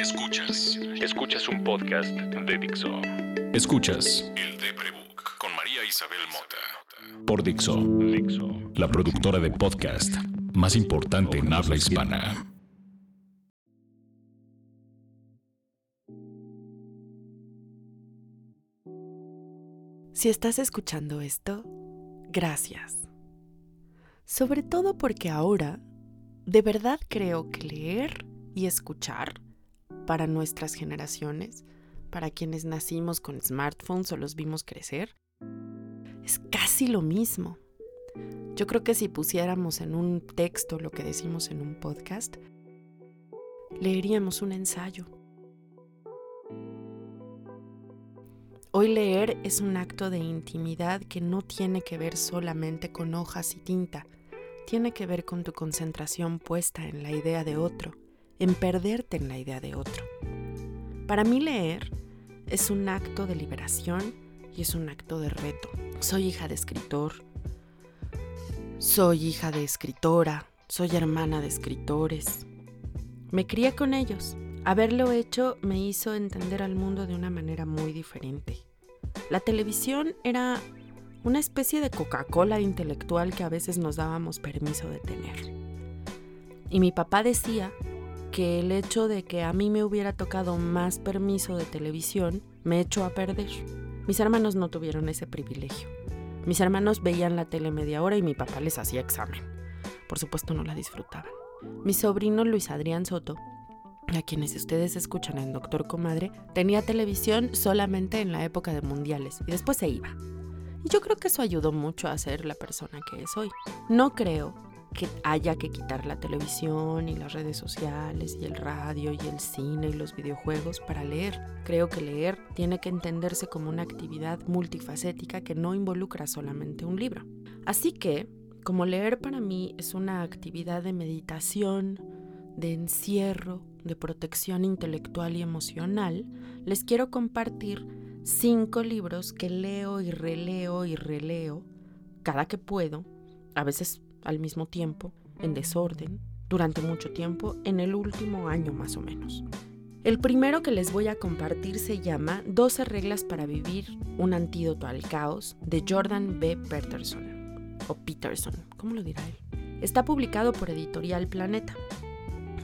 Escuchas. Escuchas un podcast de Dixo. Escuchas. El Debrebook con María Isabel Mota. Por Dixo. Dixo. La productora de podcast más importante en habla hispana. Si estás escuchando esto, gracias. Sobre todo porque ahora, de verdad creo que leer y escuchar para nuestras generaciones, para quienes nacimos con smartphones o los vimos crecer, es casi lo mismo. Yo creo que si pusiéramos en un texto lo que decimos en un podcast, leeríamos un ensayo. Hoy leer es un acto de intimidad que no tiene que ver solamente con hojas y tinta, tiene que ver con tu concentración puesta en la idea de otro, en perderte en la idea de otro. Para mí leer es un acto de liberación y es un acto de reto. Soy hija de escritor, soy hija de escritora, soy hermana de escritores. Me crié con ellos, Haberlo hecho me hizo entender al mundo de una manera muy diferente. La televisión era una especie de Coca-Cola intelectual que a veces nos dábamos permiso de tener. Y mi papá decía que el hecho de que a mí me hubiera tocado más permiso de televisión me echó a perder. Mis hermanos no tuvieron ese privilegio. Mis hermanos veían la tele media hora y mi papá les hacía examen. Por supuesto no la disfrutaban. Mi sobrino Luis Adrián Soto a quienes ustedes escuchan en Doctor Comadre, tenía televisión solamente en la época de mundiales y después se iba. Y yo creo que eso ayudó mucho a ser la persona que es hoy. No creo que haya que quitar la televisión y las redes sociales y el radio y el cine y los videojuegos para leer. Creo que leer tiene que entenderse como una actividad multifacética que no involucra solamente un libro. Así que, como leer para mí es una actividad de meditación, de encierro, de protección intelectual y emocional, les quiero compartir cinco libros que leo y releo y releo cada que puedo, a veces al mismo tiempo, en desorden, durante mucho tiempo, en el último año más o menos. El primero que les voy a compartir se llama 12 reglas para vivir un antídoto al caos de Jordan B. Peterson, o Peterson, ¿cómo lo dirá él? Está publicado por Editorial Planeta.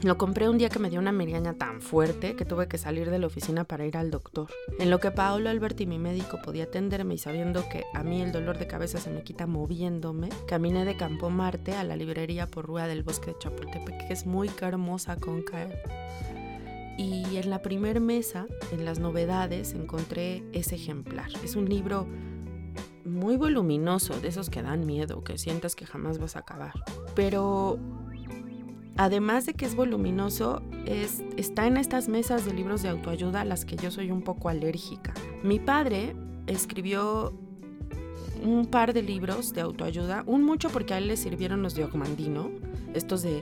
Lo compré un día que me dio una migraña tan fuerte que tuve que salir de la oficina para ir al doctor. En lo que Paolo Alberti, mi médico, podía atenderme y sabiendo que a mí el dolor de cabeza se me quita moviéndome, caminé de Campo Marte a la librería por Rúa del Bosque de Chapultepec, que es muy hermosa con caer. Y en la primer mesa, en las novedades, encontré ese ejemplar. Es un libro muy voluminoso, de esos que dan miedo, que sientas que jamás vas a acabar. Pero además de que es voluminoso, es, está en estas mesas de libros de autoayuda a las que yo soy un poco alérgica. Mi padre escribió un par de libros de autoayuda, un mucho porque a él le sirvieron los de Ogmandino, estos de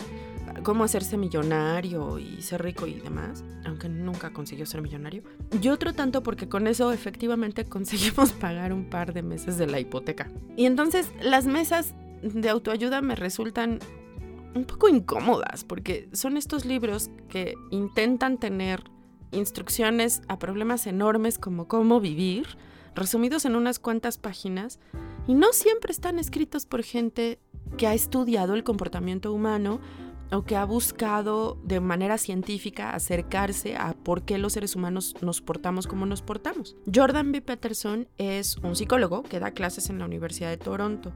cómo hacerse millonario y ser rico y demás, aunque nunca consiguió ser millonario. Y otro tanto porque con eso efectivamente conseguimos pagar un par de meses de la hipoteca. Y entonces las mesas de autoayuda me resultan un poco incómodas, porque son estos libros que intentan tener instrucciones a problemas enormes como cómo vivir, resumidos en unas cuantas páginas, y no siempre están escritos por gente que ha estudiado el comportamiento humano o que ha buscado de manera científica acercarse a por qué los seres humanos nos portamos como nos portamos. Jordan B. Peterson es un psicólogo que da clases en la Universidad de Toronto.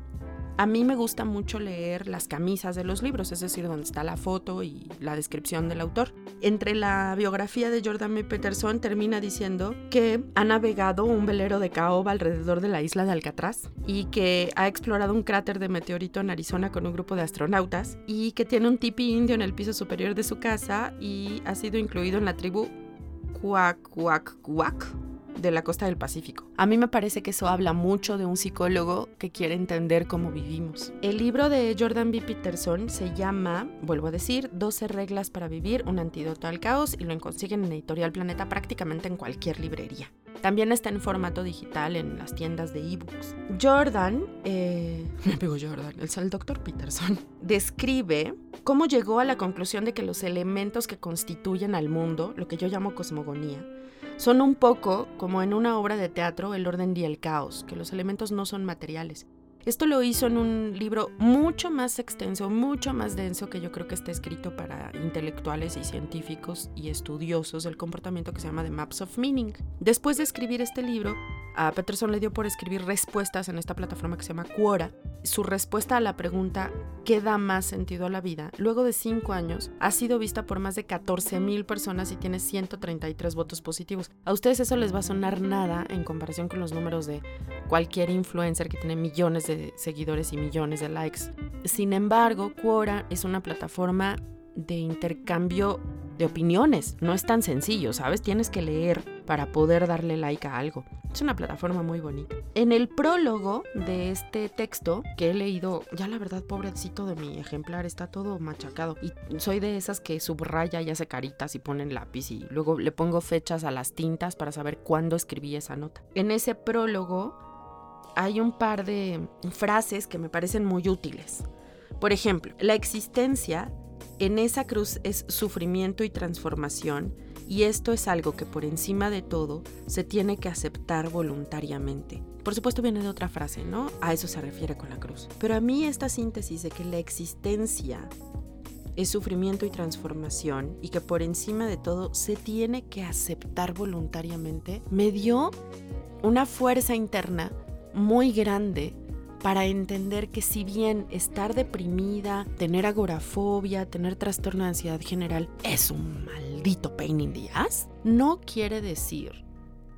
A mí me gusta mucho leer las camisas de los libros, es decir, donde está la foto y la descripción del autor. Entre la biografía de Jordan B. Peterson termina diciendo que ha navegado un velero de caoba alrededor de la isla de Alcatraz y que ha explorado un cráter de meteorito en Arizona con un grupo de astronautas y que tiene un tipi indio en el piso superior de su casa y ha sido incluido en la tribu Cuacuacuac de la costa del Pacífico. A mí me parece que eso habla mucho de un psicólogo que quiere entender cómo vivimos. El libro de Jordan B. Peterson se llama, vuelvo a decir, 12 reglas para vivir, un antídoto al caos y lo consiguen en Editorial Planeta prácticamente en cualquier librería. También está en formato digital en las tiendas de ebooks. Jordan, eh, me Jordan, el, el doctor Peterson, describe cómo llegó a la conclusión de que los elementos que constituyen al mundo, lo que yo llamo cosmogonía, son un poco como en una obra de teatro el orden y el caos, que los elementos no son materiales. Esto lo hizo en un libro mucho más extenso, mucho más denso que yo creo que está escrito para intelectuales y científicos y estudiosos del comportamiento que se llama The Maps of Meaning. Después de escribir este libro, a Peterson le dio por escribir respuestas en esta plataforma que se llama Quora. Su respuesta a la pregunta ¿qué da más sentido a la vida? Luego de cinco años, ha sido vista por más de 14 mil personas y tiene 133 votos positivos. A ustedes eso les va a sonar nada en comparación con los números de cualquier influencer que tiene millones de seguidores y millones de likes. Sin embargo, Quora es una plataforma de intercambio de opiniones. No es tan sencillo, ¿sabes? Tienes que leer para poder darle like a algo. Es una plataforma muy bonita. En el prólogo de este texto que he leído, ya la verdad, pobrecito de mi ejemplar, está todo machacado. Y soy de esas que subraya y hace caritas y ponen lápiz y luego le pongo fechas a las tintas para saber cuándo escribí esa nota. En ese prólogo hay un par de frases que me parecen muy útiles. Por ejemplo, la existencia en esa cruz es sufrimiento y transformación, y esto es algo que por encima de todo se tiene que aceptar voluntariamente. Por supuesto viene de otra frase, ¿no? A eso se refiere con la cruz. Pero a mí esta síntesis de que la existencia es sufrimiento y transformación y que por encima de todo se tiene que aceptar voluntariamente, me dio una fuerza interna muy grande para entender que si bien estar deprimida, tener agorafobia, tener trastorno de ansiedad general es un maldito pain in the ass, no quiere decir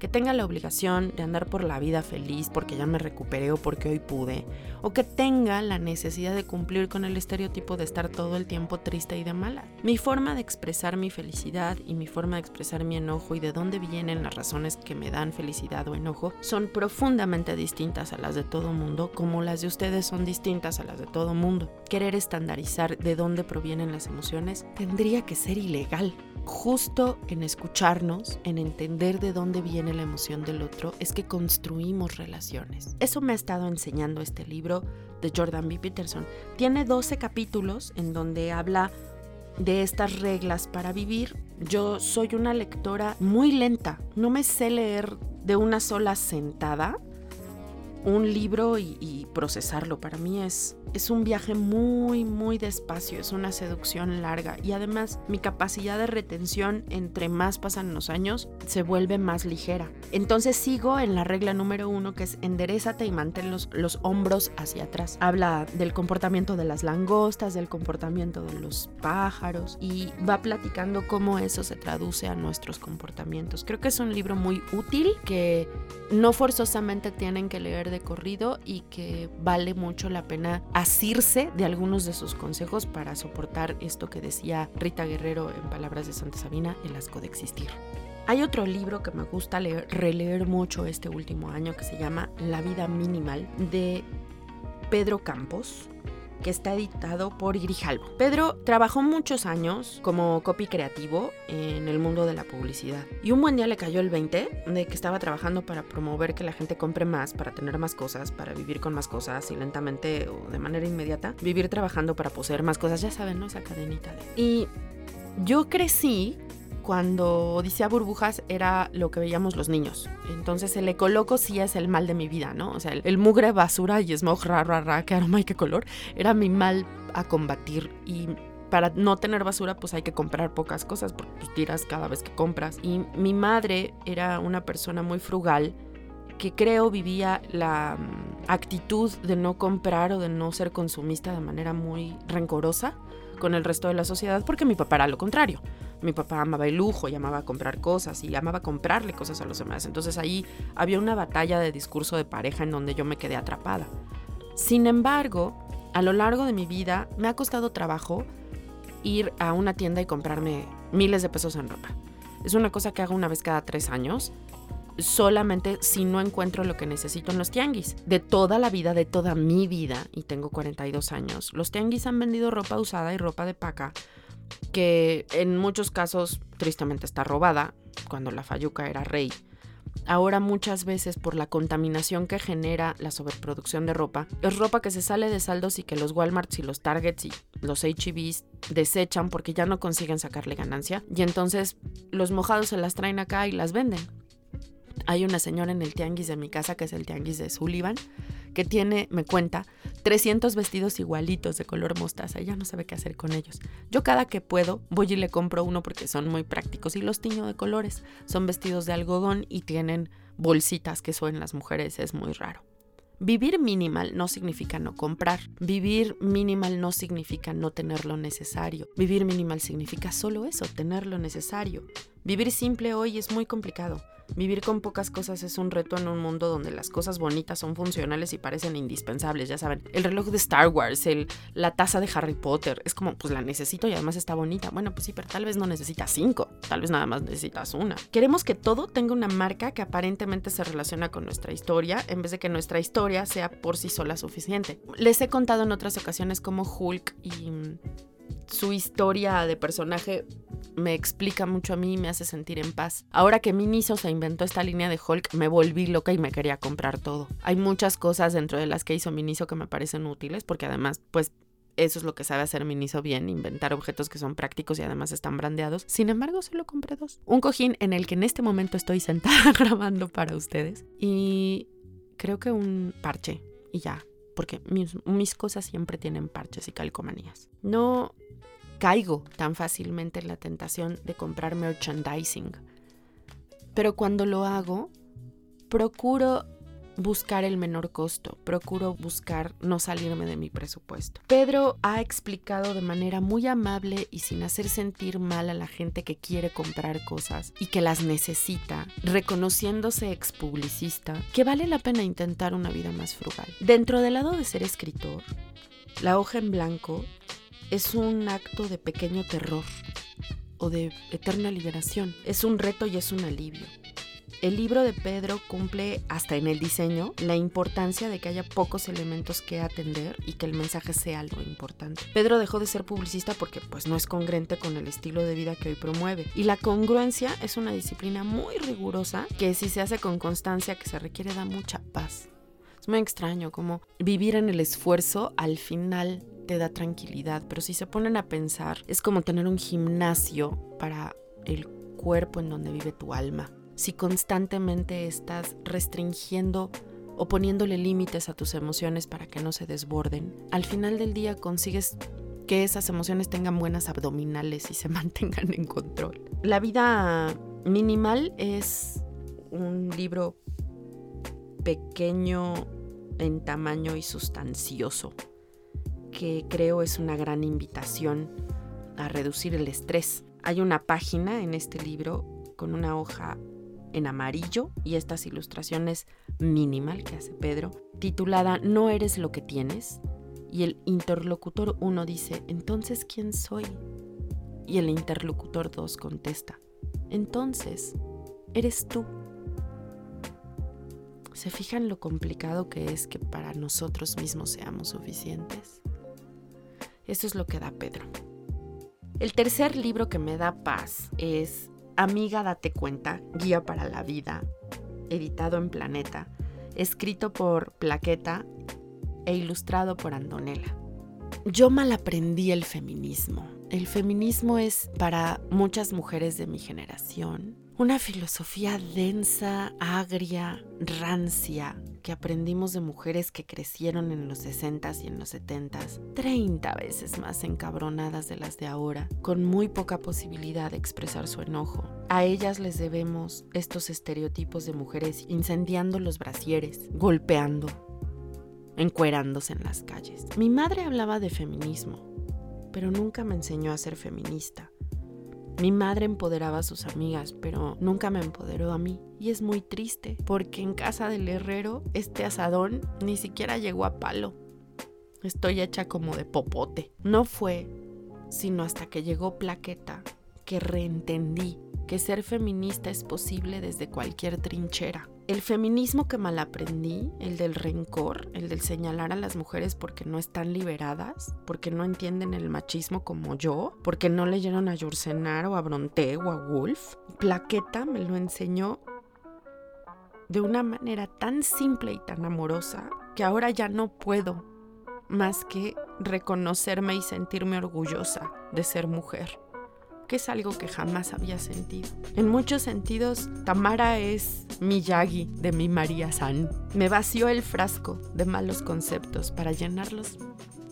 que tenga la obligación de andar por la vida feliz porque ya me recuperé o porque hoy pude, o que tenga la necesidad de cumplir con el estereotipo de estar todo el tiempo triste y de mala. Mi forma de expresar mi felicidad y mi forma de expresar mi enojo y de dónde vienen las razones que me dan felicidad o enojo son profundamente distintas a las de todo mundo, como las de ustedes son distintas a las de todo mundo. Querer estandarizar de dónde provienen las emociones tendría que ser ilegal. Justo en escucharnos, en entender de dónde la emoción del otro, es que construimos relaciones. Eso me ha estado enseñando este libro de Jordan B. Peterson. Tiene 12 capítulos en donde habla de estas reglas para vivir. Yo soy una lectora muy lenta, no me sé leer de una sola sentada un libro y, procesarlo. Para mí es, es un viaje muy, muy despacio, es una seducción larga y además mi capacidad de retención entre más pasan los años se vuelve más ligera. Entonces sigo en la regla número uno que es enderezate y mantén los, los hombros hacia atrás. Habla del comportamiento de las langostas, del comportamiento de los pájaros y va platicando cómo eso se traduce a nuestros comportamientos. Creo que es un libro muy útil que no forzosamente tienen que leer de corrido y que vale mucho la pena asirse de algunos de sus consejos para soportar esto que decía Rita Guerrero en palabras de Santa Sabina, el asco de existir. Hay otro libro que me gusta leer, releer mucho este último año que se llama La vida minimal de Pedro Campos que está editado por Grijalvo. Pedro trabajó muchos años como copy creativo en el mundo de la publicidad. Y un buen día le cayó el 20 de que estaba trabajando para promover que la gente compre más, para tener más cosas, para vivir con más cosas y lentamente o de manera inmediata, vivir trabajando para poseer más cosas, ya saben, ¿no? Esa cadenita de... Y yo crecí cuando Odisea Burbujas era lo que veíamos los niños. Entonces el ecoloco sí es el mal de mi vida, ¿no? O sea, el, mugre, basura y smog, ra, ra, ra, qué aroma y qué color, era mi mal a combatir. Y para no tener basura, pues hay que comprar pocas cosas, porque pues, tiras cada vez que compras. Y mi madre era una persona muy frugal que creo vivía la mm, actitud de no comprar o de no ser consumista de manera muy rencorosa con el resto de la sociedad, porque mi papá era lo contrario. Mi papá amaba el lujo y amaba comprar cosas y amaba comprarle cosas a los demás. Entonces ahí había una batalla de discurso de pareja en donde yo me quedé atrapada. Sin embargo, a lo largo de mi vida me ha costado trabajo ir a una tienda y comprarme miles de pesos en ropa. Es una cosa que hago una vez cada tres años, solamente si no encuentro lo que necesito en los tianguis. De toda la vida, de toda mi vida, y tengo 42 años, los tianguis han vendido ropa usada y ropa de paca que en muchos casos tristemente está robada, cuando la Fayuca era rey. ahora muchas veces por la contaminación que genera la sobreproducción de ropa, es ropa que se sale de saldos y que los Walmarts y los Targets y los HEBs desechan porque ya no consiguen sacarle ganancia y entonces los mojados se las traen acá y las venden. Hay una señora en el tianguis de mi casa, que es el tianguis de Sullivan, que tiene, me cuenta, 300 vestidos igualitos de color mostaza. Ya no sabe qué hacer con ellos. Yo cada que puedo voy y le compro uno porque son muy prácticos y los tiño de colores. Son vestidos de algodón y tienen bolsitas que son las mujeres. Es muy raro. Vivir minimal no significa no comprar. Vivir minimal no significa no tener lo necesario. Vivir minimal significa solo eso, tener lo necesario. Vivir simple hoy es muy complicado. Vivir con pocas cosas es un reto en un mundo donde las cosas bonitas son funcionales y parecen indispensables, ya saben. El reloj de Star Wars, el, la taza de Harry Potter, es como, pues la necesito y además está bonita. Bueno, pues sí, pero tal vez no necesitas cinco, tal vez nada más necesitas una. Queremos que todo tenga una marca que aparentemente se relaciona con nuestra historia, en vez de que nuestra historia sea por sí sola suficiente. Les he contado en otras ocasiones cómo Hulk y su historia de personaje me explica mucho a mí y me hace sentir en paz. Ahora que Miniso se inventó esta línea de Hulk, me volví loca y me quería comprar todo. Hay muchas cosas dentro de las que hizo Miniso que me parecen útiles porque además, pues eso es lo que sabe hacer Miniso bien, inventar objetos que son prácticos y además están brandeados. Sin embargo, solo compré dos. Un cojín en el que en este momento estoy sentada grabando para ustedes y creo que un parche y ya, porque mis, mis, cosas siempre tienen parches y calcomanías. No caigo tan fácilmente en la tentación de comprar merchandising. Pero cuando lo hago, procuro buscar el menor costo, procuro buscar no salirme de mi presupuesto. Pedro ha explicado de manera muy amable y sin hacer sentir mal a la gente que quiere comprar cosas y que las necesita, reconociéndose expublicista, que vale la pena intentar una vida más frugal. Dentro del lado de ser escritor, la hoja en blanco es un acto de pequeño terror o de eterna liberación. Es un reto y es un alivio. El libro de Pedro cumple, hasta en el diseño, la importancia de que haya pocos elementos que atender y que el mensaje sea algo importante. Pedro dejó de ser publicista porque pues no es congruente con el estilo de vida que hoy promueve. Y la congruencia es una disciplina muy rigurosa que si se hace con constancia que se requiere da mucha paz. Es muy extraño como vivir en el esfuerzo al final te da tranquilidad, pero si se ponen a pensar, es como tener un gimnasio para el cuerpo en donde vive tu alma. Si constantemente estás restringiendo o poniéndole límites a tus emociones para que no se desborden, al final del día consigues que esas emociones tengan buenas abdominales y se mantengan en control. La vida minimal es un libro pequeño en tamaño y sustancioso, que creo es una gran invitación a reducir el estrés. Hay una página en este libro con una hoja en amarillo y estas ilustraciones minimal que hace Pedro, titulada No eres lo que tienes. Y el interlocutor 1 dice, entonces, ¿quién soy? Y el interlocutor 2 contesta, entonces, eres tú. ¿Se fijan lo complicado que es que para nosotros mismos seamos suficientes? Eso es lo que da Pedro. El tercer libro que me da paz es Amiga, date cuenta, Guía para la Vida, editado en Planeta, escrito por Plaqueta e ilustrado por Andonela. Yo mal aprendí el feminismo. El feminismo es para muchas mujeres de mi generación una filosofía densa, agria, rancia, que aprendimos de mujeres que crecieron en los 60s y en los 70s, 30 veces más encabronadas de las de ahora, con muy poca posibilidad de expresar su enojo. A ellas les debemos estos estereotipos de mujeres incendiando los brasieres, golpeando, encuerándose en las calles. Mi madre hablaba de feminismo, pero nunca me enseñó a ser feminista. Mi madre empoderaba a sus amigas, pero nunca me empoderó a mí. Y es muy triste, porque en casa del herrero este asadón ni siquiera llegó a palo. Estoy hecha como de popote. No fue sino hasta que llegó Plaqueta que reentendí que ser feminista es posible desde cualquier trinchera. El feminismo que mal aprendí, el del rencor, el del señalar a las mujeres porque no están liberadas, porque no entienden el machismo como yo, porque no leyeron a Yursenar o a Bronte o a Wolf, Plaqueta me lo enseñó de una manera tan simple y tan amorosa que ahora ya no puedo más que reconocerme y sentirme orgullosa de ser mujer, que es algo que jamás había sentido. En muchos sentidos, Tamara es mi Yagi de mi María San. Me vació el frasco de malos conceptos para llenarlos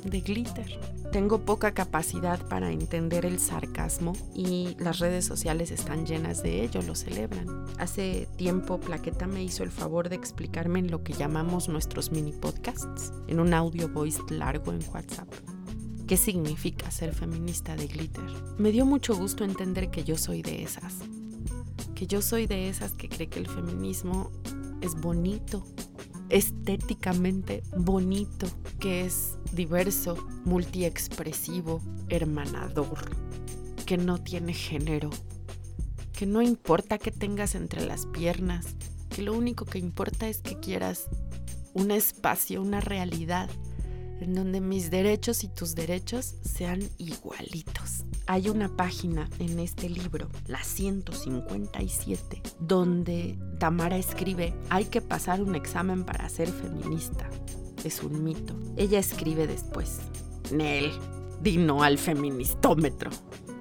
de glitter. Tengo poca capacidad para entender el sarcasmo y las redes sociales están llenas de ello, lo celebran. Hace tiempo Plaqueta me hizo el favor de explicarme en lo que llamamos nuestros mini podcasts, en un audio voice largo en WhatsApp. ¿Qué significa ser feminista de glitter? Me dio mucho gusto entender que yo soy de esas. Que yo soy de esas que cree que el feminismo es bonito, estéticamente bonito, que es diverso, multiexpresivo, hermanador, que no tiene género, que no importa qué tengas entre las piernas, que lo único que importa es que quieras un espacio, una realidad en donde mis derechos y tus derechos sean igualitos. Hay una página en este libro, la 157, donde Tamara escribe, hay que pasar un examen para ser feminista. Es un mito. Ella escribe después, Nel, dino al feministómetro.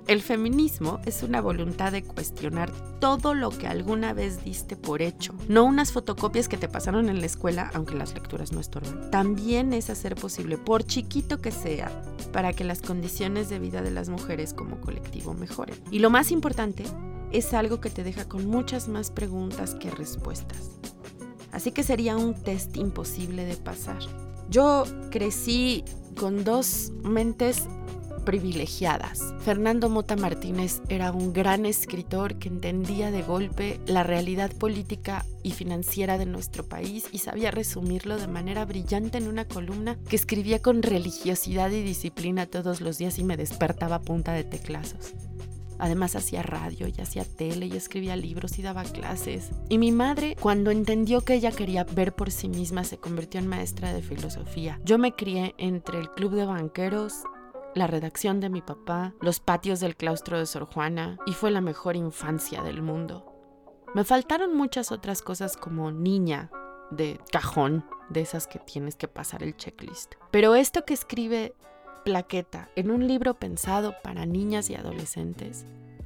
El feminismo es una voluntad de cuestionar todo lo que alguna vez diste por hecho, no unas fotocopias que te pasaron en la escuela, aunque las lecturas no estorban. También es hacer posible, por chiquito que sea, para que las condiciones de vida de las mujeres como colectivo mejoren. Y lo más importante, es algo que te deja con muchas más preguntas que respuestas. Así que sería un test imposible de pasar. Yo crecí con dos mentes privilegiadas. Fernando Mota Martínez era un gran escritor que entendía de golpe la realidad política y financiera de nuestro país y sabía resumirlo de manera brillante en una columna que escribía con religiosidad y disciplina todos los días y me despertaba a punta de teclazos. Además hacía radio y hacía tele y escribía libros y daba clases. Y mi madre, cuando entendió que ella quería ver por sí misma, se convirtió en maestra de filosofía. Yo me crié entre el club de banqueros la redacción de mi papá, los patios del claustro de Sor Juana, y fue la mejor infancia del mundo. Me faltaron muchas otras cosas como niña, de cajón, de esas que tienes que pasar el checklist. Pero esto que escribe Plaqueta en un libro pensado para niñas y adolescentes,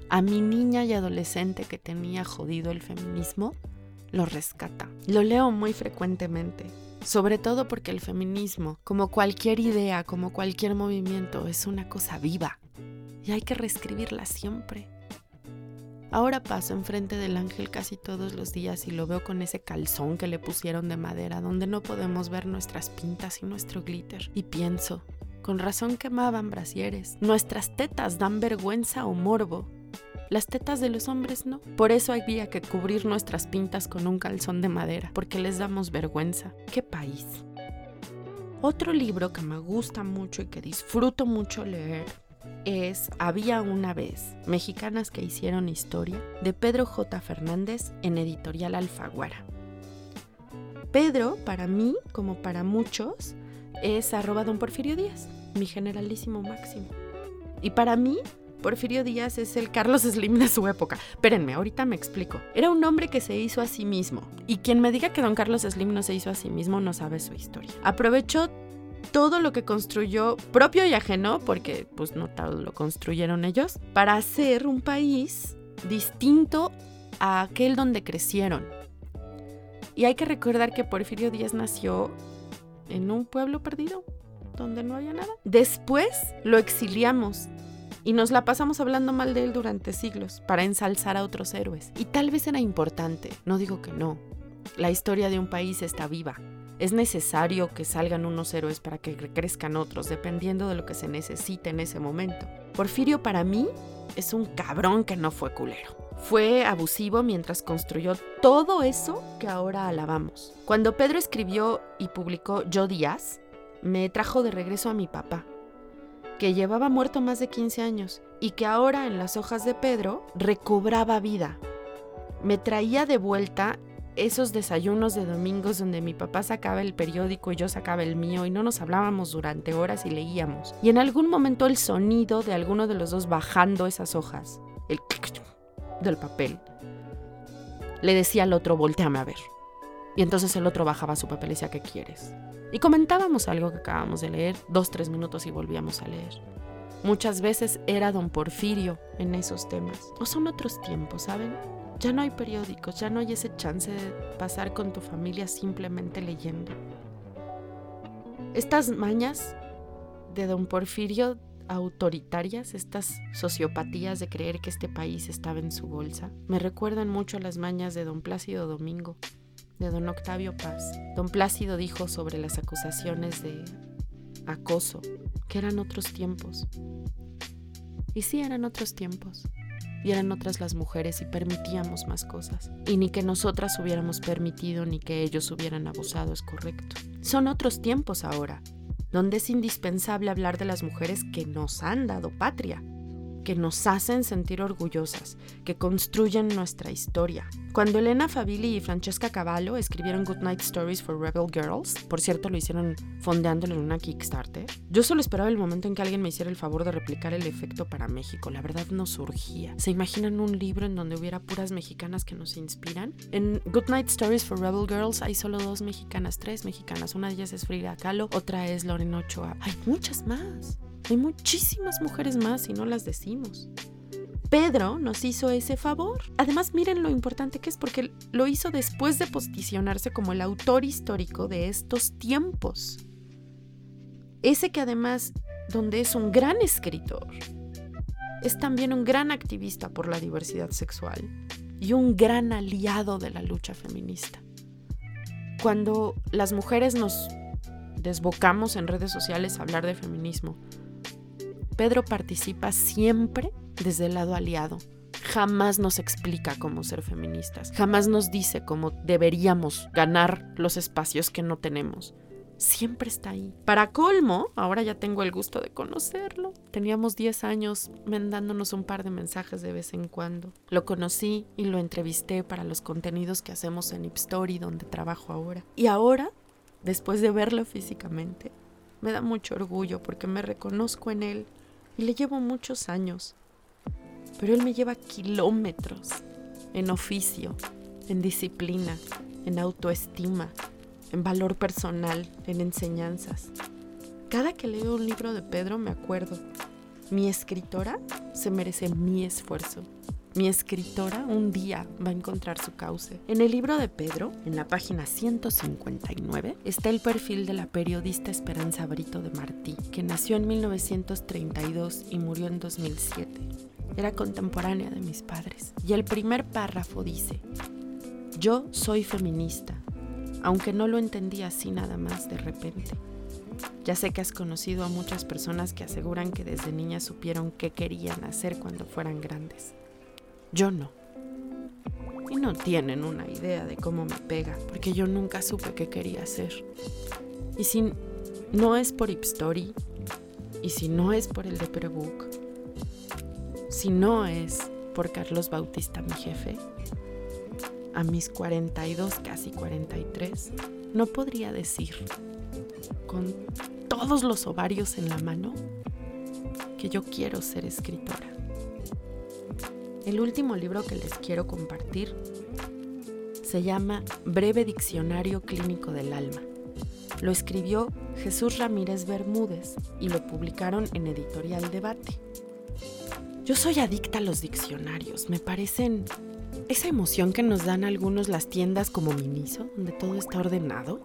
a mi niña y adolescente que tenía jodido el feminismo, lo rescata. Lo leo muy frecuentemente sobre todo porque el feminismo, como cualquier idea, como cualquier movimiento, es una cosa viva y hay que reescribirla siempre. Ahora paso enfrente del ángel casi todos los días y lo veo con ese calzón que le pusieron de madera donde no podemos ver nuestras pintas y nuestro glitter. Y pienso, con razón quemaban brasieres. Nuestras tetas dan vergüenza o morbo. Las tetas de los hombres no. Por eso había que cubrir nuestras pintas con un calzón de madera, porque les damos vergüenza. ¡Qué país! Otro libro que me gusta mucho y que disfruto mucho leer es Había una vez, Mexicanas que hicieron historia, de Pedro J. Fernández en editorial Alfaguara. Pedro, para mí, como para muchos, es arroba don Porfirio Díaz, mi generalísimo máximo. Y para mí, Porfirio Díaz es el Carlos Slim de su época. Espérenme, ahorita me explico. Era un hombre que se hizo a sí mismo. Y quien me diga que don Carlos Slim no se hizo a sí mismo no sabe su historia. Aprovechó todo lo que construyó, propio y ajeno, porque pues no tal lo construyeron ellos, para hacer un país distinto a aquel donde crecieron. Y hay que recordar que Porfirio Díaz nació en un pueblo perdido, donde no había nada. Después lo exiliamos y nos la pasamos hablando mal de él durante siglos para ensalzar a otros héroes. Y tal vez era importante, no digo que no. La historia de un país está viva. Es necesario que salgan unos héroes para que crezcan otros, dependiendo de lo que se necesite en ese momento. Porfirio para mí es un cabrón que no fue culero. Fue abusivo mientras construyó todo eso que ahora alabamos. Cuando Pedro escribió y publicó Yo Díaz, me trajo de regreso a mi papá, que llevaba muerto más de 15 años y que ahora en las hojas de Pedro recobraba vida. Me traía de vuelta esos desayunos de domingos donde mi papá sacaba el periódico y yo sacaba el mío y no nos hablábamos durante horas y leíamos. Y en algún momento el sonido de alguno de los dos bajando esas hojas, el del papel, le decía al otro, volteame a ver. Y entonces el otro bajaba su papel y decía, ¿qué quieres? Y comentábamos algo que acabamos de leer, dos, tres minutos y volvíamos a leer. Muchas veces era don Porfirio en esos temas. O son otros tiempos, ¿saben? Ya no hay periódicos, ya no hay ese chance de pasar con tu familia simplemente leyendo. Estas mañas de don Porfirio autoritarias, estas sociopatías de creer que este país estaba en su bolsa, me recuerdan mucho a las mañas de don Plácido Domingo, de don Octavio Paz. Don Plácido dijo sobre las acusaciones de acoso, que eran otros tiempos. Y sí, eran otros tiempos. Y eran otras las mujeres y permitíamos más cosas. Y ni que nosotras hubiéramos permitido ni que ellos hubieran abusado es correcto. Son otros tiempos ahora donde es indispensable hablar de las mujeres que nos han dado patria, que nos hacen sentir orgullosas, que construyen nuestra historia. Cuando Elena Favilli y Francesca Cavallo escribieron Goodnight Stories for Rebel Girls, por cierto lo hicieron fondeándolo en una Kickstarter, yo solo esperaba el momento en que alguien me hiciera el favor de replicar el efecto para México. La verdad no surgía. ¿Se imaginan un libro en donde hubiera puras mexicanas que nos inspiran? En Goodnight Stories for Rebel Girls hay solo dos mexicanas, tres mexicanas. Una de ellas es Frida Kahlo, otra es Lauren Ochoa. Hay muchas más. Hay muchísimas mujeres más y no las decimos. Pedro nos hizo ese favor. Además, miren lo importante que es porque lo hizo después de posicionarse como el autor histórico de estos tiempos. Ese que además, donde es un gran escritor, es también un gran activista por la diversidad sexual y un gran aliado de la lucha feminista. Cuando las mujeres nos desbocamos en redes sociales a hablar de feminismo, Pedro participa siempre desde el lado aliado. Jamás nos explica cómo ser feministas. Jamás nos dice cómo deberíamos ganar los espacios que no tenemos. Siempre está ahí. Para colmo, ahora ya tengo el gusto de conocerlo. Teníamos 10 años mandándonos un par de mensajes de vez en cuando. Lo conocí y lo entrevisté para los contenidos que hacemos en Ipstory, donde trabajo ahora. Y ahora, después de verlo físicamente, me da mucho orgullo porque me reconozco en él y le llevo muchos años. Pero él me lleva kilómetros en oficio, en disciplina, en autoestima, en valor personal, en enseñanzas. Cada que leo un libro de Pedro me acuerdo, mi escritora se merece mi esfuerzo. Mi escritora un día va a encontrar su cauce. En el libro de Pedro, en la página 159, está el perfil de la periodista Esperanza Brito de Martí, que nació en 1932 y murió en 2007. Era contemporánea de mis padres. Y el primer párrafo dice, yo soy feminista, aunque no lo entendí así nada más de repente. Ya sé que has conocido a muchas personas que aseguran que desde niñas supieron qué querían hacer cuando fueran grandes. Yo no. Y no tienen una idea de cómo me pega, porque yo nunca supe qué quería hacer. Y si no es por Ipstory, y si no es por el de si no es por Carlos Bautista, mi jefe, a mis 42, casi 43, no podría decir con todos los ovarios en la mano que yo quiero ser escritora. El último libro que les quiero compartir se llama Breve Diccionario Clínico del Alma. Lo escribió Jesús Ramírez Bermúdez y lo publicaron en Editorial Debate. Yo soy adicta a los diccionarios, me parecen esa emoción que nos dan algunos las tiendas como Miniso, donde todo está ordenado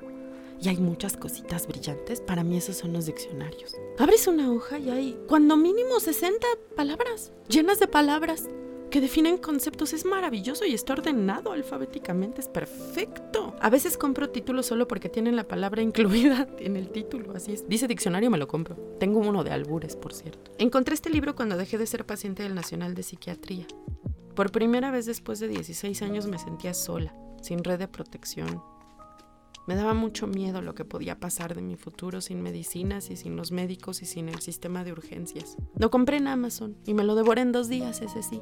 y hay muchas cositas brillantes. Para mí esos son los diccionarios. Abres una hoja y hay cuando mínimo 60 palabras, llenas de palabras que definen conceptos es maravilloso y está ordenado alfabéticamente, es perfecto. A veces compro títulos solo porque tienen la palabra incluida en el título, así es. Dice diccionario, me lo compro. Tengo uno de albures, por cierto. Encontré este libro cuando dejé de ser paciente del Nacional de Psiquiatría. Por primera vez después de 16 años me sentía sola, sin red de protección. Me daba mucho miedo lo que podía pasar de mi futuro sin medicinas y sin los médicos y sin el sistema de urgencias. Lo compré en Amazon y me lo devoré en dos días, ese sí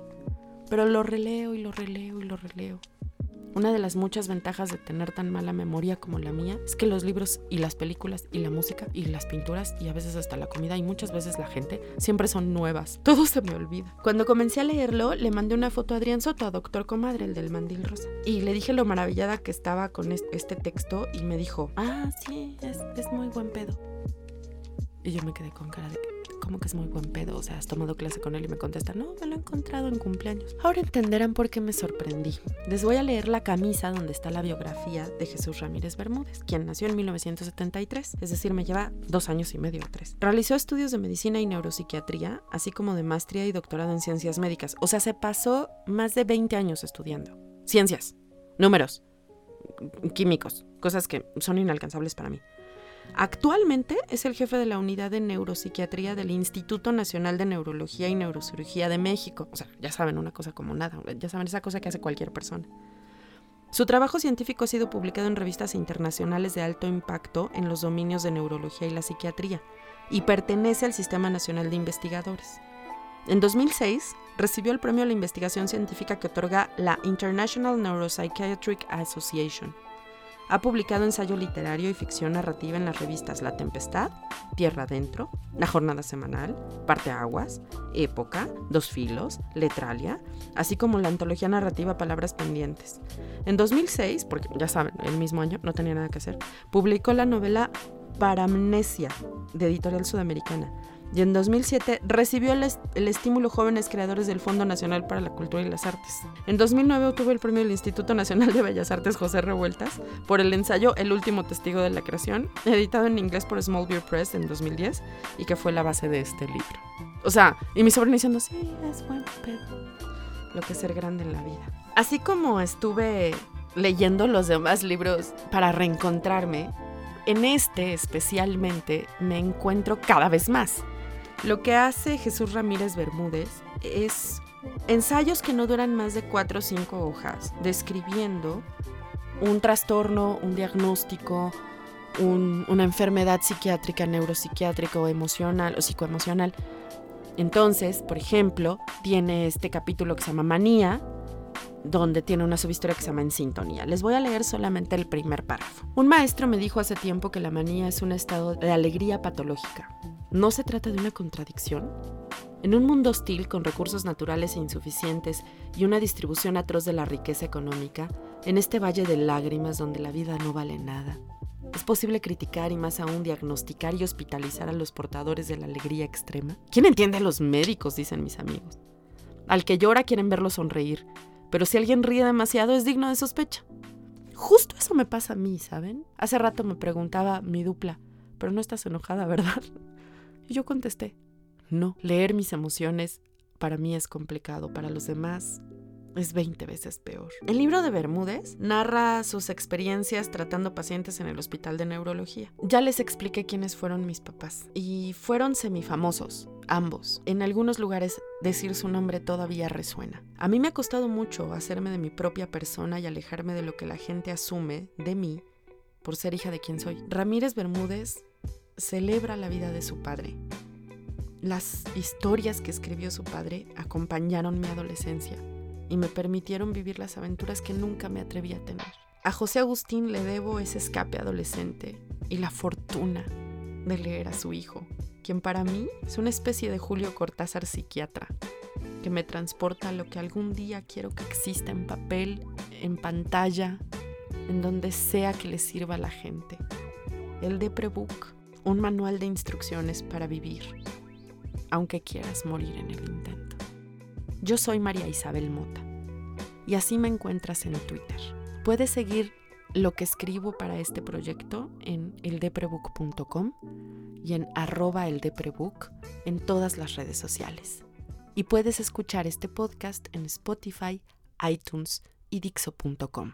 pero lo releo y lo releo y lo releo. Una de las muchas ventajas de tener tan mala memoria como la mía es que los libros y las películas y la música y las pinturas y a veces hasta la comida y muchas veces la gente siempre son nuevas. Todo se me olvida. Cuando comencé a leerlo, le mandé una foto a Adrián Soto, a Doctor Comadre, el del mandil rosa. Y le dije lo maravillada que estaba con este texto y me dijo, ah, sí, es, muy buen pedo. Y yo me quedé con cara de como que es muy buen pedo. O sea, has tomado clase con él y me contesta, no, me lo he encontrado en cumpleaños. Ahora entenderán por qué me sorprendí. Les voy a leer la camisa donde está la biografía de Jesús Ramírez Bermúdez, quien nació en 1973, es decir, me lleva dos años y medio o tres. Realizó estudios de medicina y neuropsiquiatría, así como de maestría y doctorado en ciencias médicas. O sea, se pasó más de 20 años estudiando. Ciencias, números, químicos, cosas que son inalcanzables para mí. Actualmente es el jefe de la unidad de neuropsiquiatría del Instituto Nacional de Neurología y Neurocirugía de México. O sea, ya saben una cosa como nada, ya saben esa cosa que hace cualquier persona. Su trabajo científico ha sido publicado en revistas internacionales de alto impacto en los dominios de neurología y la psiquiatría y pertenece al Sistema Nacional de Investigadores. En 2006 recibió el premio a la investigación científica que otorga la International Neuropsychiatric Association. Ha publicado ensayo literario y ficción narrativa en las revistas La Tempestad, Tierra Adentro, La Jornada Semanal, Parte Aguas, Época, Dos Filos, Letralia, así como la antología narrativa Palabras Pendientes. En 2006, porque ya saben, el mismo año, no tenía nada que hacer, publicó la novela Paramnesia, de Editorial Sudamericana, y en 2007 recibió el, estímulo Jóvenes Creadores del Fondo Nacional para la Cultura y las Artes. En 2009 obtuvo el premio del Instituto Nacional de Bellas Artes José Revueltas por el ensayo El último testigo de la creación, editado en inglés por Small Beer Press en 2010 y que fue la base de este libro. O sea, y mi sobrino diciendo, sí, es buen pedo. Lo que es ser grande en la vida. Así como estuve leyendo los demás libros para reencontrarme, en este especialmente me encuentro cada vez más. Lo que hace Jesús Ramírez Bermúdez es ensayos que no duran más de cuatro o cinco hojas, describiendo un trastorno, un diagnóstico, una enfermedad psiquiátrica, neuropsiquiátrica o emocional o psicoemocional. Entonces, por ejemplo, tiene este capítulo que se llama Manía, donde tiene una subhistoria que se llama En Sintonía. Les voy a leer solamente el primer párrafo. Un maestro me dijo hace tiempo que la manía es un estado de alegría patológica. ¿No se trata de una contradicción? En un mundo hostil con recursos naturales e insuficientes y una distribución atroz de la riqueza económica, en este valle de lágrimas donde la vida no vale nada, ¿Es posible criticar y más aún diagnosticar y hospitalizar a los portadores de la alegría extrema? ¿Quién entiende a los médicos? dicen mis amigos. Al que llora quieren verlo sonreír, pero si alguien ríe demasiado es digno de sospecha. Justo eso me pasa a mí, ¿saben? Hace rato me preguntaba mi dupla, pero no estás enojada, ¿verdad? Y yo contesté, no, leer mis emociones para mí es complicado, para los demás es 20 veces peor. El libro de Bermúdez narra sus experiencias tratando pacientes en el hospital de neurología. Ya les expliqué quiénes fueron mis papás y fueron semifamosos, ambos. En algunos lugares decir su nombre todavía resuena. A mí me ha costado mucho hacerme de mi propia persona y alejarme de lo que la gente asume de mí por ser hija de quien soy. Ramírez Bermúdez celebra la vida de su padre. Las historias que escribió su padre acompañaron mi adolescencia y me permitieron vivir las aventuras que nunca me atreví a tener. A José Agustín le debo ese escape adolescente y la fortuna de leer a su hijo, quien para mí es una especie de Julio Cortázar psiquiatra, que me transporta a lo que algún día quiero que exista en papel, en pantalla, en donde sea que le sirva a la gente. El Deprebook, un manual de instrucciones para vivir, aunque quieras morir en el intento. Yo soy María Isabel Mota y así me encuentras en Twitter. Puedes seguir lo que escribo para este proyecto en eldeprebook.com y en arroba eldeprebook en todas las redes sociales. Y puedes escuchar este podcast en Spotify, iTunes y Dixo.com.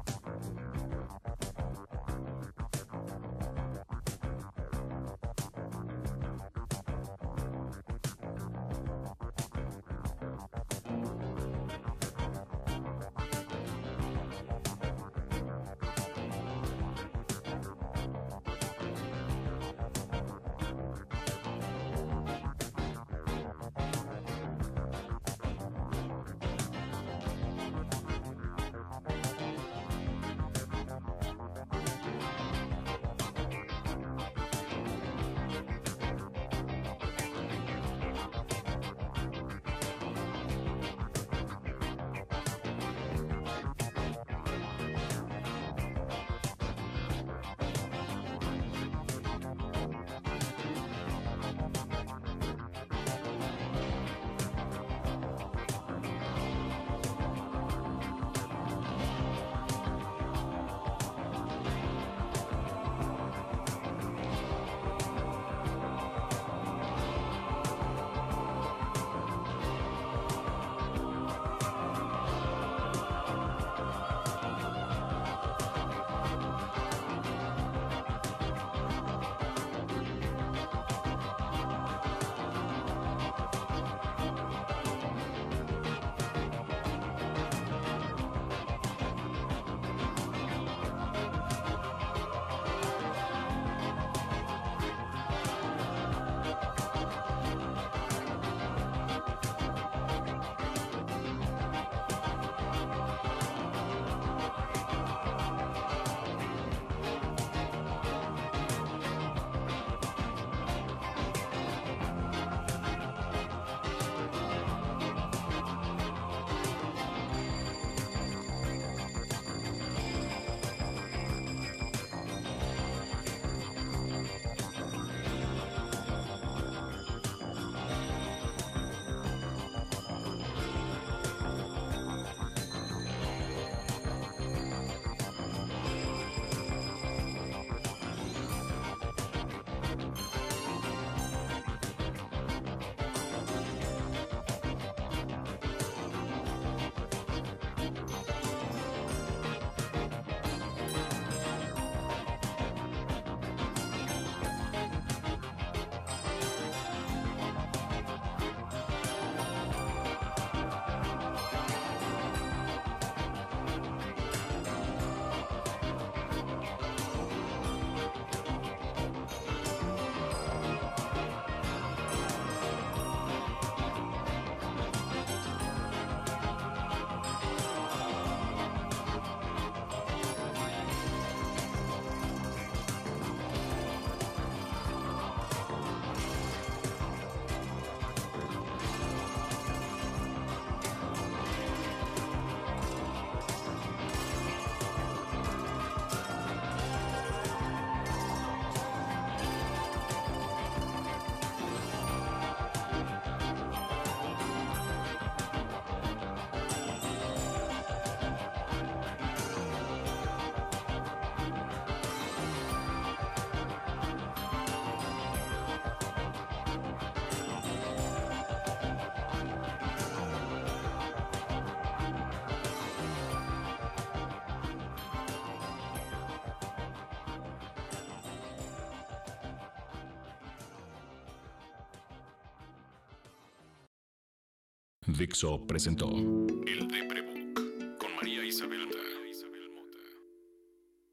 Dixo presentó El Deprebook con María Isabel